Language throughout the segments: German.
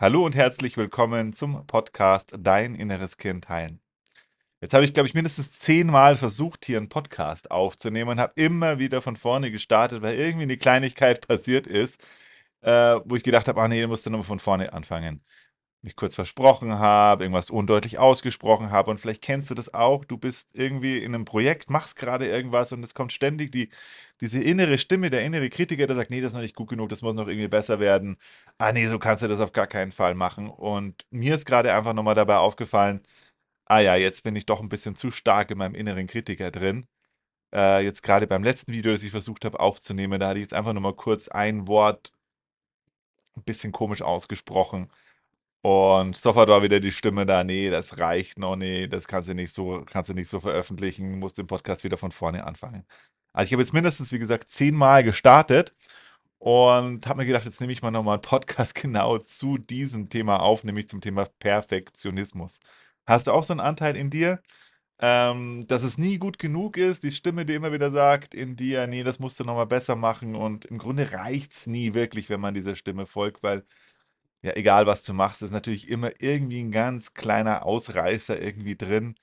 Hallo und herzlich willkommen zum Podcast Dein inneres Kind heilen. Jetzt habe ich, glaube ich, mindestens zehnmal versucht, hier einen Podcast aufzunehmen und habe immer wieder von vorne gestartet, weil irgendwie eine Kleinigkeit passiert ist, äh, wo ich gedacht habe, ah nee, musst du nochmal von vorne anfangen mich kurz versprochen habe, irgendwas undeutlich ausgesprochen habe und vielleicht kennst du das auch, du bist irgendwie in einem Projekt, machst gerade irgendwas und es kommt ständig die diese innere Stimme, der innere Kritiker, der sagt: nee, das ist noch nicht gut genug, das muss noch irgendwie besser werden. Ah, nee, so kannst du das auf gar keinen Fall machen.“ Und mir ist gerade einfach noch mal dabei aufgefallen: „Ah ja, jetzt bin ich doch ein bisschen zu stark in meinem inneren Kritiker drin.“ Äh, jetzt gerade beim letzten Video, das ich versucht habe aufzunehmen, da hatte ich jetzt einfach noch mal kurz ein Wort ein bisschen komisch ausgesprochen. Und sofort war wieder die Stimme da: „Nee, das reicht noch, nee, das kannst du nicht so kannst du nicht so veröffentlichen, musst den Podcast wieder von vorne anfangen.“ Also, ich habe jetzt mindestens, wie gesagt, zehnmal gestartet und habe mir gedacht, jetzt nehme ich mal noch mal 'n Podcast genau zu diesem Thema auf, nämlich zum Thema Perfektionismus. Hast du auch so einen Anteil in dir, ähm, dass es nie gut genug ist, die Stimme, die immer wieder sagt in dir: „Ne, das musst du noch mal besser machen“ und im Grunde reicht's nie wirklich, wenn man dieser Stimme folgt, weil ja, egal was du machst, ist natürlich immer irgendwie ein ganz kleiner Ausreißer irgendwie drin.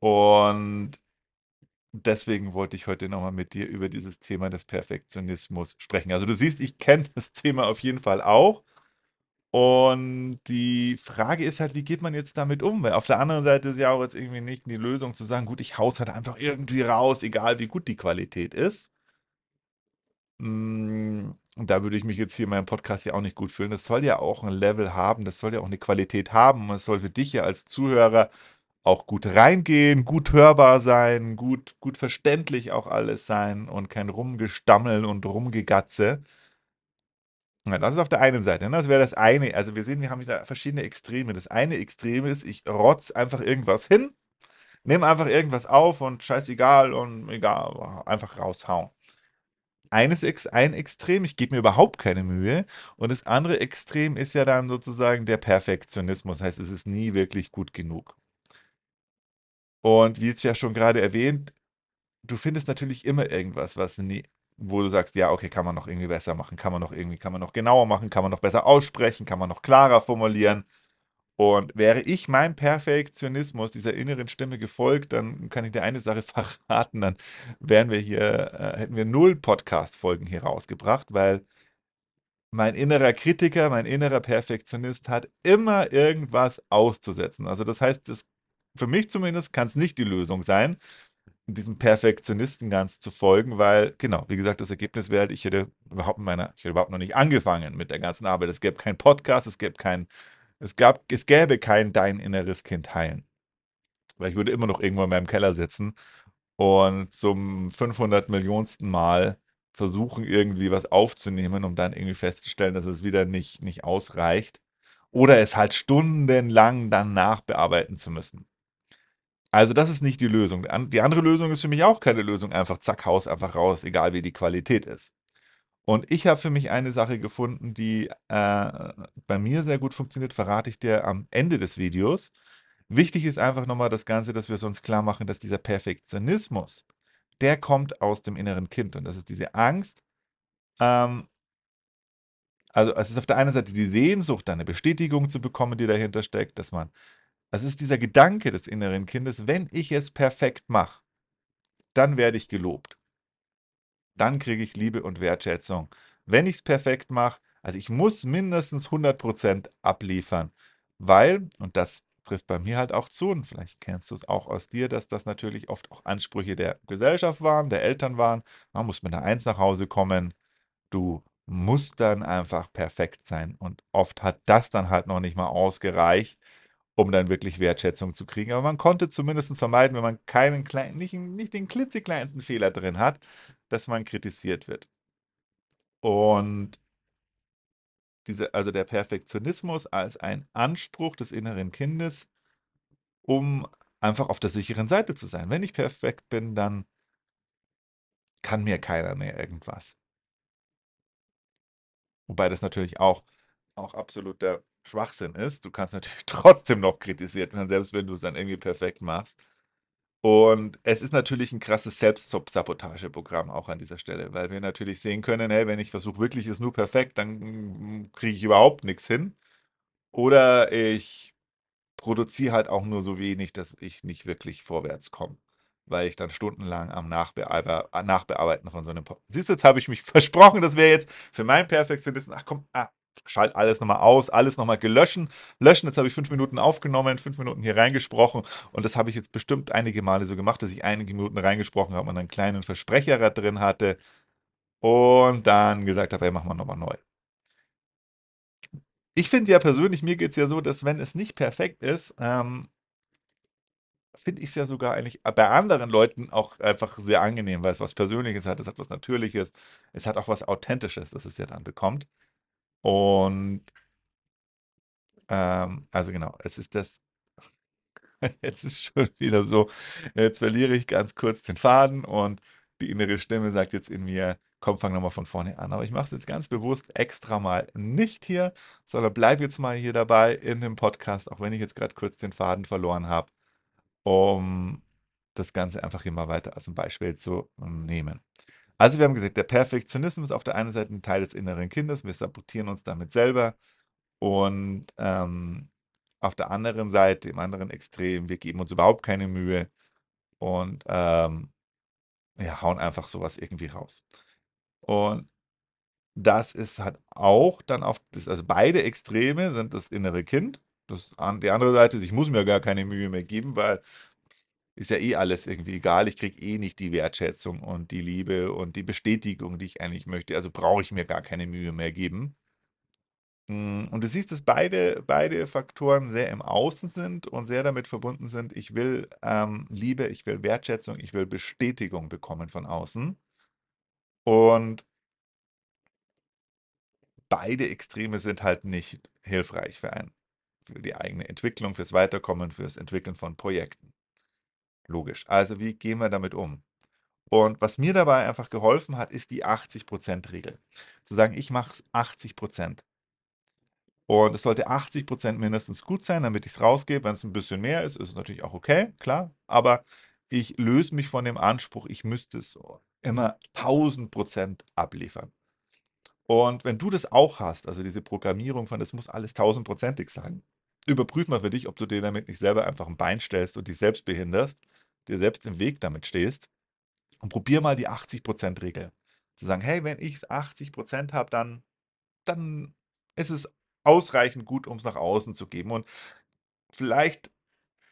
Und deswegen wollte ich heute noch mal mit dir über dieses Thema des Perfektionismus sprechen. Also, du siehst, ich kenne das Thema auf jeden Fall auch. Und die Frage ist halt, wie geht man jetzt damit um? Weil auf der anderen Seite ist ja auch jetzt irgendwie nicht die Lösung zu sagen: „Gut, ich haue es halt einfach irgendwie raus, egal wie gut die Qualität ist.“ Und da würde ich mich jetzt hier in meinem Podcast ja auch nicht gut fühlen. Das soll ja auch ein Level haben, das soll ja auch eine Qualität haben es soll für dich ja als Zuhörer auch gut reingehen, gut hörbar sein, gut gut verständlich auch alles sein und kein Rumgestammel und Rumgegatze. Ja, das ist auf der einen Seite, ne? Das wäre das eine. Also, wir sehen, wir haben da verschiedene Extreme. Das eine Extrem ist, ich rotze einfach irgendwas hin, nehme einfach irgendwas auf und scheißegal und egal, einfach raushauen eines Ex ein Extrem, ich gebe mir überhaupt keine Mühe und das andere Extrem ist ja dann sozusagen der Perfektionismus, heißt, es ist nie wirklich gut genug. Und wie jetzt ja schon gerade erwähnt, du findest natürlich immer irgendwas, was nie wo du sagst: „Ja, okay, kann man noch irgendwie besser machen, kann man noch irgendwie kann man noch genauer machen, kann man noch besser aussprechen, kann man noch klarer formulieren.“ Und wäre ich meinem Perfektionismus, dieser inneren Stimme gefolgt, dann kann ich dir eine Sache verraten, dann wären wir hier äh, hätten wir null Podcast-Folgen hier rausgebracht, weil mein innerer Kritiker, mein innerer Perfektionist hat immer irgendwas auszusetzen. Also, das heißt, das für mich zumindest kann es nicht die Lösung sein, diesem Perfektionisten ganz zu folgen, weil genau, wie gesagt, das Ergebnis wäre halt, ich hätte überhaupt meiner ich hätte überhaupt noch nicht angefangen mit der ganzen Arbeit. Es gäbe keinen Podcast, es gäbe keinen es gab es gäbe kein Dein inneres Kind heilen. Weil ich würde immer noch irgendwo in meinem Keller sitzen und zum 500 Millionsten Mal versuchen, irgendwie was aufzunehmen, um dann irgendwie festzustellen, dass es wieder nicht nicht ausreicht oder es halt stundenlang dann nachbearbeiten zu müssen. Also, das ist nicht die Lösung. die andere Lösung ist für mich auch keine Lösung, einfach zack, haus einfach raus, egal wie die Qualität ist. Und ich habe für mich eine Sache gefunden, die, äh, bei mir sehr gut funktioniert, verrate ich dir am Ende des Videos. Wichtig ist einfach noch mal das Ganze, dass wir es uns klarmachen, dass dieser Perfektionismus, der kommt aus dem inneren Kind und das ist diese Angst, ähm also, es ist auf der einen Seite die Sehnsucht, eine Bestätigung zu bekommen, die dahinter steckt, dass man es ist dieser Gedanke des inneren Kindes: „Wenn ich es perfekt mache, dann werde ich gelobt.“ Dann kriege ich Liebe und Wertschätzung. Wenn ich es perfekt mache also, ich muss mindestens 100% abliefern, weil und das trifft bei mir halt auch zu und vielleicht kennst du es auch aus dir, dass das natürlich oft auch Ansprüche der Gesellschaft waren, der Eltern waren. Man muss mit 'ner Eins nach Hause kommen. Du musst dann einfach perfekt sein und oft hat das dann halt noch nicht mal ausgereicht, um dann wirklich Wertschätzung zu kriegen. Aber man konnte zumindest vermeiden, wenn man keinen kleinen nicht nicht den klitzekleinsten Fehler drin hat, dass man kritisiert wird. Und diese also der Perfektionismus als ein Anspruch des inneren Kindes, um einfach auf der sicheren Seite zu sein. Wenn ich perfekt bin, dann kann mir keiner mehr irgendwas. Wobei das natürlich auch auch absoluter Schwachsinn ist. Du kannst natürlich trotzdem noch kritisiert werden, selbst wenn du es dann irgendwie perfekt machst. Und es ist natürlich ein krasses Selbstsabotageprogramm auch an dieser Stelle, weil wir natürlich sehen können, hey, wenn ich versuche wirklich es nur perfekt, dann, kriege ich überhaupt nichts hin. Oder ich produziere halt auch nur so wenig, dass ich nicht wirklich vorwärts komme, weil ich dann stundenlang am Nachbearbe Nachbearbeiten von so einem Po siehst du, jetzt habe ich mich versprochen, das wäre jetzt für meinen Perfektionisten: „Ach komm, ah, schalt alles noch mal aus, alles noch mal gelöschen löschen.“ Jetzt habe ich 5 Minuten aufgenommen, 5 Minuten hier reingesprochen und das habe ich jetzt bestimmt einige Male so gemacht, dass ich einige Minuten reingesprochen habe und einen kleinen Versprecher drin hatte und dann gesagt habe: „Hey, machen wir noch mal neu.“ Ich finde ja persönlich mir geht's ja so, dass wenn es nicht perfekt ist, ähm finde ich's ja sogar eigentlich bei anderen Leuten auch einfach sehr angenehm, weil's was Persönliches hat. Es hat was Natürliches. Es hat auch was Authentisches, das es ja dann bekommt. Und ähm, also genau, es ist das jetzt ist schon wieder so, jetzt verliere ich ganz kurz den Faden und die innere Stimme sagt jetzt in mir: „Komm, fang noch mal von vorne an.“ Aber ich mache es jetzt ganz bewusst extra mal nicht hier, sondern bleibe jetzt mal hier dabei in dem Podcast, auch wenn ich jetzt grad kurz den Faden verloren habe, um das Ganze einfach hier mal weiter als 'n Beispiel zu nehmen. Also, wir haben gesagt, der Perfektionismus ist auf der einen Seite 'n Teil des inneren Kindes. Wir sabotieren uns damit selber und, ähm, auf der anderen Seite, im anderen Extrem, wir geben uns überhaupt keine Mühe und, ähm, ja, hauen einfach so was irgendwie raus. Und das ist halt auch dann auf das also, beide Extreme sind das innere Kind. Das die andere Seite ich muss mir gar keine Mühe mehr geben, weil ist ja eh alles irgendwie egal. Ich kriege eh nicht die Wertschätzung und die Liebe und die Bestätigung, die ich eigentlich möchte. Also, brauche ich mir gar keine Mühe mehr geben. Hm, und du siehst, dass beide beide Faktoren sehr im Außen sind und sehr damit verbunden sind: Ich will, ähm, Liebe, ich will Wertschätzung, ich will Bestätigung bekommen von außen. Und beide Extreme sind halt nicht hilfreich für einen für die eigene Entwicklung, fürs Weiterkommen, fürs Entwickeln von Projekten. Logisch. Also, wie gehen wir damit um? Und was mir dabei einfach geholfen hat, ist die 80 %-Regel. Zu sagen, ich mache es 80 %. Und es sollte 80 % mindestens gut sein, damit ich's rausgebe. Wenn's 'n bisschen mehr ist, ist es natürlich auch okay, klar. Aber ich löse mich von dem Anspruch, ich müsste es immer 1000 % abliefern. Und wenn du das auch hast, also diese Programmierung von: „Das muss alles tausendprozentig sein“, überprüf mal für dich, ob du dir damit nicht selber einfach 'n Bein stellst und dich selbst behinderst, dir selbst im Weg damit stehst. Und probier mal die 80 %-Regel. Zu sagen: „Hey, wenn ich's 80 % habe, dann dann ist es ausreichend gut, um's nach außen zu geben.“ Und vielleicht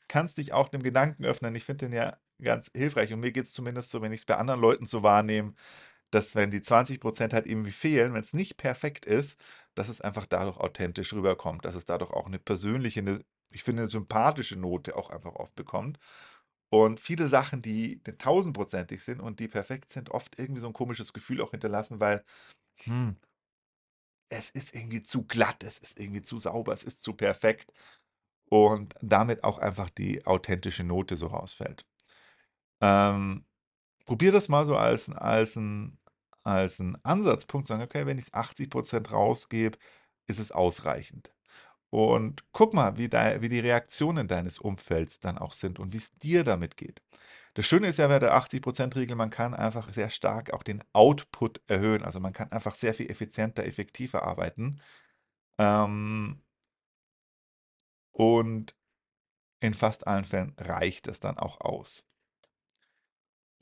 kannst dich auch dem Gedanken öffnen ich finde den ja ganz hilfreich und mir geht's zumindest so, wenn ich's bei anderen Leuten so wahrnehme, dass wenn die 20 % halt irgendwie fehlen, wenn's nicht perfekt ist, dass es einfach dadurch authentisch rüberkommt, dass es dadurch auch 'ne persönliche, 'ne ich finde, 'ne sympathische Note auch einfach oft bekommt. Und viele Sachen, die tausendprozentig sind und die perfekt sind, oft irgendwie so 'n komisches Gefühl auch hinterlassen, weil, hm es ist irgendwie zu glatt, es ist irgendwie zu sauber, es ist zu perfekt und damit auch einfach die authentische Note so rausfällt. Ähm, probier das mal so als als 'n als 'n Ansatzpunkt, sagen: „Okay, wenn ich's 80 % rausgebe, ist es ausreichend.“ Und guck mal, wie dei wie die Reaktionen deines Umfelds dann auch sind und wie's dir damit geht. Das Schöne ist ja bei der 80 %-Regel, man kann einfach sehr stark auch den Output erhöhen. Also, man kann einfach sehr viel effizienter, effektiver arbeiten. Ähm und in fast allen Fällen reicht es dann auch aus.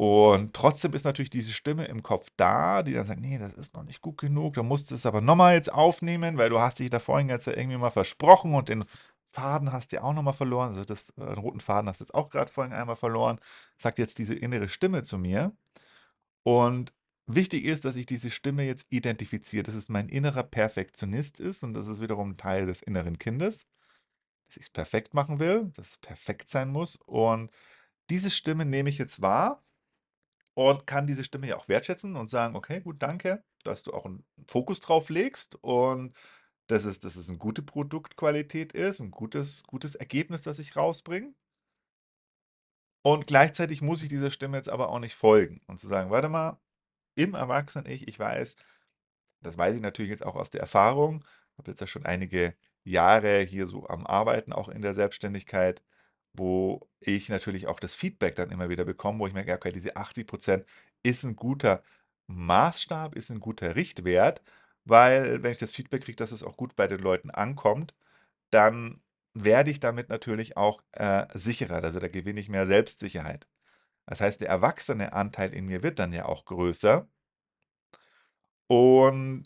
Und trotzdem ist natürlich diese Stimme im Kopf da, die dann sagt: „Ne, das ist noch nicht gut genug, du musst es aber noch mal jetzt aufnehmen, weil du hast dich da vorhin jetzt ja irgendwie mal versprochen und den Faden hast du ja auch noch mal verloren.“ Also, das äh, roten Faden hast du jetzt auch grad vorhin einmal verloren, sagt jetzt diese innere Stimme zu mir. Und wichtig ist, dass ich diese Stimme jetzt identifiziere, dass es mein innerer Perfektionist ist und das ist wiederum Teil des inneren Kindes, dass ich's perfekt machen will, dass es perfekt sein muss. Und diese Stimme nehme ich jetzt wahr und kann diese Stimme ja auch wertschätzen und sagen: „Okay, gut, danke, dass du auch 'n Fokus drauf legst und dass es dass es 'ne gute Produktqualität ist, 'n gutes gutes Ergebnis, das ich rausbringe.“ Und gleichzeitig muss ich dieser Stimme jetzt aber auch nicht folgen und zu sagen: „Warte mal, im Erwachsenen-Ich, ich weiß“ das weiß ich natürlich jetzt auch aus der Erfahrung, habe jetzt ja schon einige Jahre hier so am Arbeiten, auch in der Selbstständigkeit, wo ich natürlich auch das Feedback dann immer wieder bekomme, wo ich merke: „Ja, okay, diese 80 % ist 'n guter Maßstab, ist 'n guter Richtwert“, weil wenn ich das Feedback kriege, dass es auch gut bei den Leuten ankommt, dann werde ich damit natürlich auch, äh, sicherer. Also, da gewinne ich mehr Selbstsicherheit. Das heißt, der erwachsene Anteil in mir wird dann ja auch größer und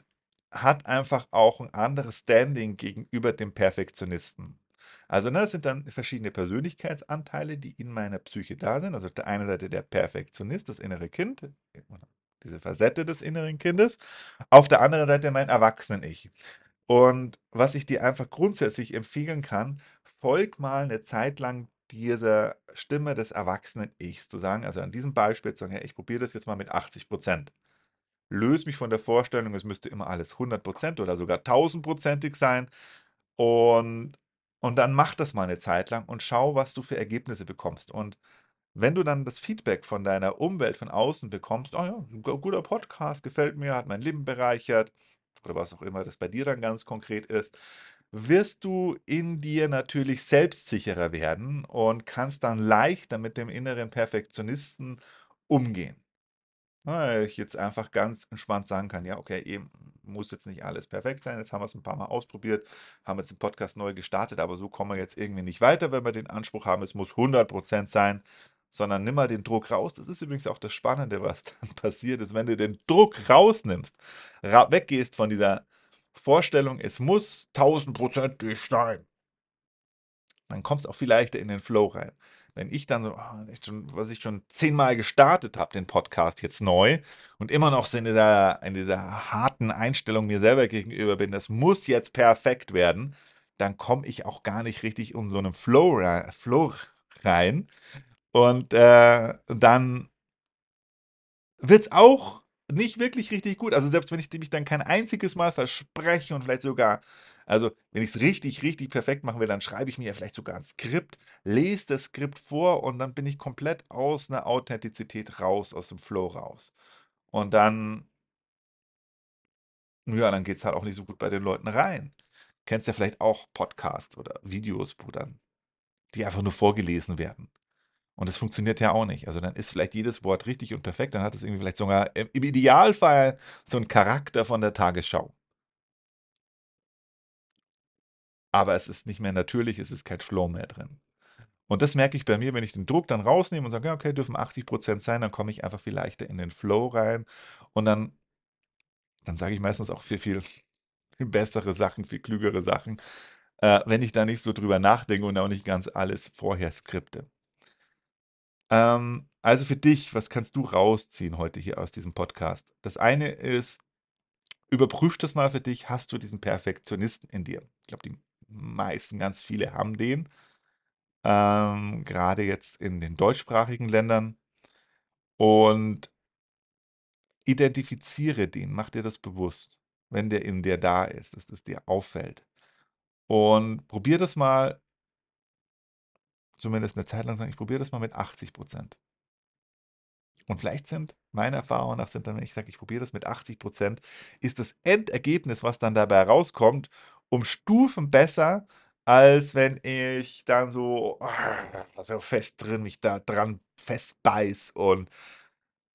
hat einfach auch 'n anderes Standing gegenüber dem Perfektionisten. Also, ne, das sind dann verschiedene Persönlichkeitsanteile, die in meiner Psyche da sind. Also, auf der einen Seite der Perfektionist, das innere Kind, diese Facette des inneren Kindes, auf der anderen Seite mein Erwachsenen-Ich. Und was ich dir einfach grundsätzlich empfehlen kann, folg mal 'ne Zeit lang dieser Stimme des Erwachsenen-Ichs. Zu sagen also, an diesem Beispiel zu sagen: „Ja, ich probiere das jetzt mal mit 80 %. Löse mich von der Vorstellung, es müsste immer alles 100 % oder sogar tausendprozentig sein und und dann mach das mal 'ne Zeit lang und schau, was du für Ergebnisse bekommst. Und wenn du dann das Feedback von deiner Umwelt von außen bekommst: „Ah ja, guter Podcast, gefällt mir, hat mein Leben bereichert“, oder was auch immer das bei dir dann ganz konkret ist, wirst du in dir natürlich selbstsicherer werden und kannst dann leichter mit dem inneren Perfektionisten umgehen. Ne, weil ich jetzt einfach ganz entspannt sagen kann: „Ja, okay, eben, muss jetzt nicht alles perfekt sein. Jetzt haben wir's 'n paar Mal ausprobiert, haben jetzt den Podcast neu gestartet, aber so kommen wir jetzt irgendwie nicht weiter, wenn wir den Anspruch haben, es muss 100 % sein, sondern nimm mal den Druck raus.“ Das ist übrigens auch das Spannende, was dann passiert ist, wenn du den Druck rausnimmst, ra weggehst von dieser Vorstellung, es muss tausendprozentig sein dann kommst du auch viel leichter in den Flow rein. Wenn ich dann so, schon was ich schon zehnmal gestartet habe, den Podcast jetzt neu und immer noch so in dieser in dieser harten Einstellung mir selber gegenüber bin, das muss jetzt perfekt werden, dann komme ich auch gar nicht richtig in so 'nem Flow Flow rein und, äh, dann wird's auch nicht wirklich richtig gut. Also, selbst wenn ich mich dann kein einziges Mal verspreche und vielleicht sogar also, wenn ich's richtig, richtig perfekt machen will, dann schreibe ich mir ja vielleicht sogar 'n Skript, lese das Skript vor und dann bin ich komplett aus 'ner Authentizität raus, aus dem Flow raus. Und dann ja, dann geht's halt auch nicht so gut bei den Leuten rein. Kennst ja vielleicht auch Podcasts oder Videos, wo dann die einfach nur vorgelesen werden. Und das funktioniert ja auch nicht. Also, dann ist vielleicht jedes Wort richtig und perfekt, dann hat es irgendwie vielleicht sogar im Idealfall so 'n Charakter von der Tagesschau. Aber es ist nicht mehr natürlich, es ist kein Flow mehr drin. Und das merke ich bei mir, wenn ich den Druck dann rausnehme und sage: „Ja, okay, dürfen 80 % sein“, dann komme ich einfach viel leichter in den Flow rein und dann dann sage ich meistens auch viel, viel viel bessere Sachen, viel klügere Sachen, äh, wenn ich da nicht so drüber nachdenke und auch nicht ganz alles vorher skripte. Ähm, also, für dich, was kannst du rausziehen heute hier aus diesem Podcast? Das eine ist, überprüf das mal für dich, hast du diesen Perfektionisten in dir? Ich glaube, die meisten, ganz viele haben den, ähm, grade jetzt in den deutschsprachigen Ländern. Und identifiziere den, mach dir das bewusst, wenn der in dir da ist, dass das dir auffällt. Und probier das mal zumindest 'ne Zeit lang sagen: „Ich probiere das mal mit 80 %.“ Und vielleicht sind meiner Erfahrung nach sind dann, wenn ich sage: „Ich probiere das mit 80 %“, ist das Endergebnis, was dann dabei rauskommt, um Stufen besser, als wenn ich dann so, so fest drin mich da dran festbeiße und,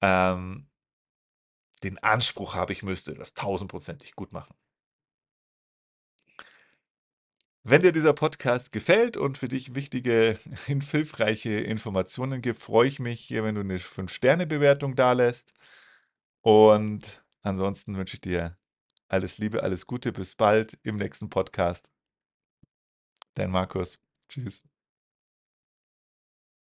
ähm den Anspruch habe, ich müsste das tausendprozentig gut machen. Wenn dir dieser Podcast gefällt und für dich wichtige, hilfreiche Informationen gibt, freue ich mich wenn du 'ne Fünf-Sterne-Bewertung dalässt. Und ansonsten wünsche ich dir alles Liebe, alles Gute. Bis bald im nächsten Podcast. Dein Markus. Tschüss.